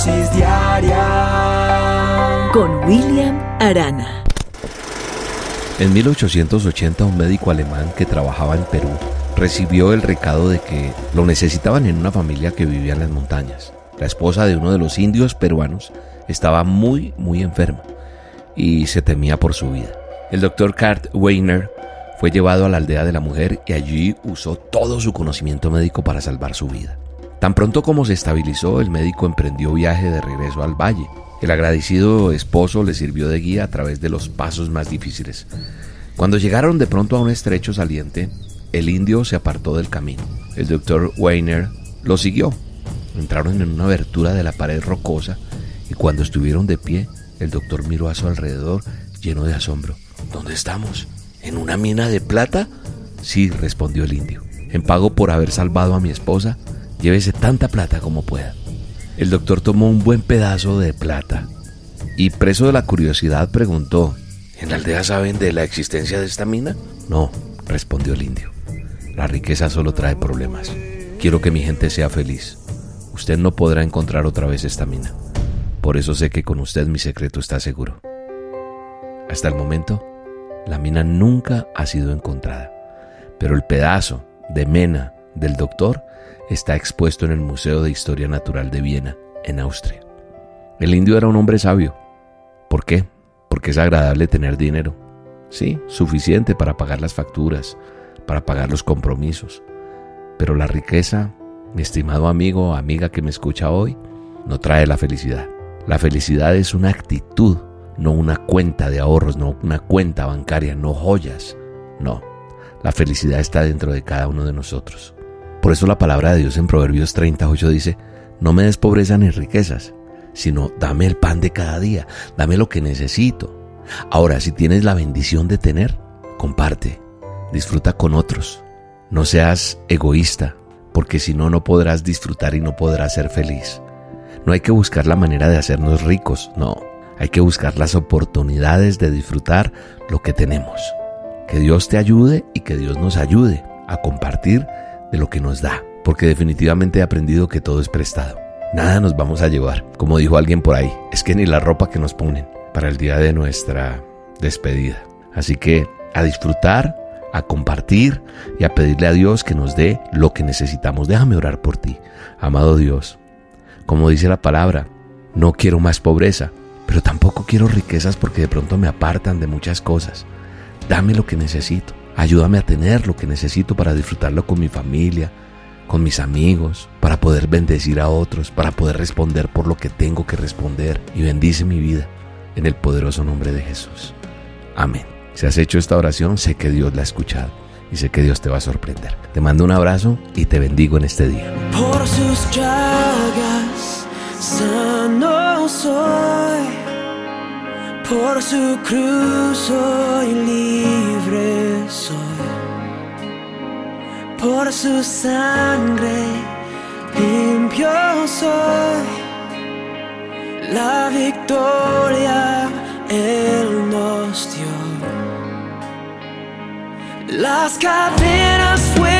dosis diaria con William Arana. En 1880 un médico alemán que trabajaba en Perú recibió el recado de que lo necesitaban en una familia que vivía en las montañas. La esposa de uno de los indios peruanos estaba muy, muy enferma y se temía por su vida. El doctor Kurt Weiner fue llevado a la aldea de la mujer y allí usó todo su conocimiento médico para salvar su vida. Tan pronto como se estabilizó, el médico emprendió viaje de regreso al valle. El agradecido esposo le sirvió de guía a través de los pasos más difíciles. Cuando llegaron de pronto a un estrecho saliente, el indio se apartó del camino. El doctor Weiner lo siguió. Entraron en una abertura de la pared rocosa y cuando estuvieron de pie, el doctor miró a su alrededor lleno de asombro. ¿Dónde estamos? ¿En una mina de plata? Sí, respondió el indio. En pago por haber salvado a mi esposa, llévese tanta plata como pueda. El doctor tomó un buen pedazo de plata y, preso de la curiosidad, preguntó, ¿En la aldea saben de la existencia de esta mina? No, respondió el indio. La riqueza solo trae problemas. Quiero que mi gente sea feliz. Usted no podrá encontrar otra vez esta mina. Por eso sé que con usted mi secreto está seguro. Hasta el momento, la mina nunca ha sido encontrada, pero el pedazo de mena del doctor está expuesto en el Museo de Historia Natural de Viena, en Austria. El indio era un hombre sabio. ¿Por qué? Porque es agradable tener dinero. Sí, suficiente para pagar las facturas, para pagar los compromisos. Pero la riqueza, mi estimado amigo o amiga que me escucha hoy, no trae la felicidad. La felicidad es una actitud, no una cuenta de ahorros, no una cuenta bancaria, no joyas. No, la felicidad está dentro de cada uno de nosotros. Por eso la palabra de Dios en Proverbios 38 dice, no me des pobreza ni riquezas, sino dame el pan de cada día, dame lo que necesito. Ahora, si tienes la bendición de tener, comparte, disfruta con otros. No seas egoísta, porque si no, no podrás disfrutar y no podrás ser feliz. No hay que buscar la manera de hacernos ricos, no. Hay que buscar las oportunidades de disfrutar lo que tenemos. Que Dios te ayude y que Dios nos ayude a compartir de lo que nos da, porque definitivamente he aprendido que todo es prestado. Nada nos vamos a llevar, como dijo alguien por ahí, es que ni la ropa que nos ponen para el día de nuestra despedida. Así que a disfrutar, a compartir y a pedirle a Dios que nos dé lo que necesitamos. Déjame orar por ti, amado Dios. Como dice la palabra, no quiero más pobreza, pero tampoco quiero riquezas porque de pronto me apartan de muchas cosas. Dame lo que necesito. Ayúdame a tener lo que necesito para disfrutarlo con mi familia, con mis amigos, para poder bendecir a otros, para poder responder por lo que tengo que responder y bendice mi vida en el poderoso nombre de Jesús. Amén. Si has hecho esta oración, sé que Dios la ha escuchado y sé que Dios te va a sorprender. Te mando un abrazo y te bendigo en este día. Por sus llagas sano soy, por su cruz soy libre por su sangre limpio soy, la victoria Él nos dio. Las cadenas fueron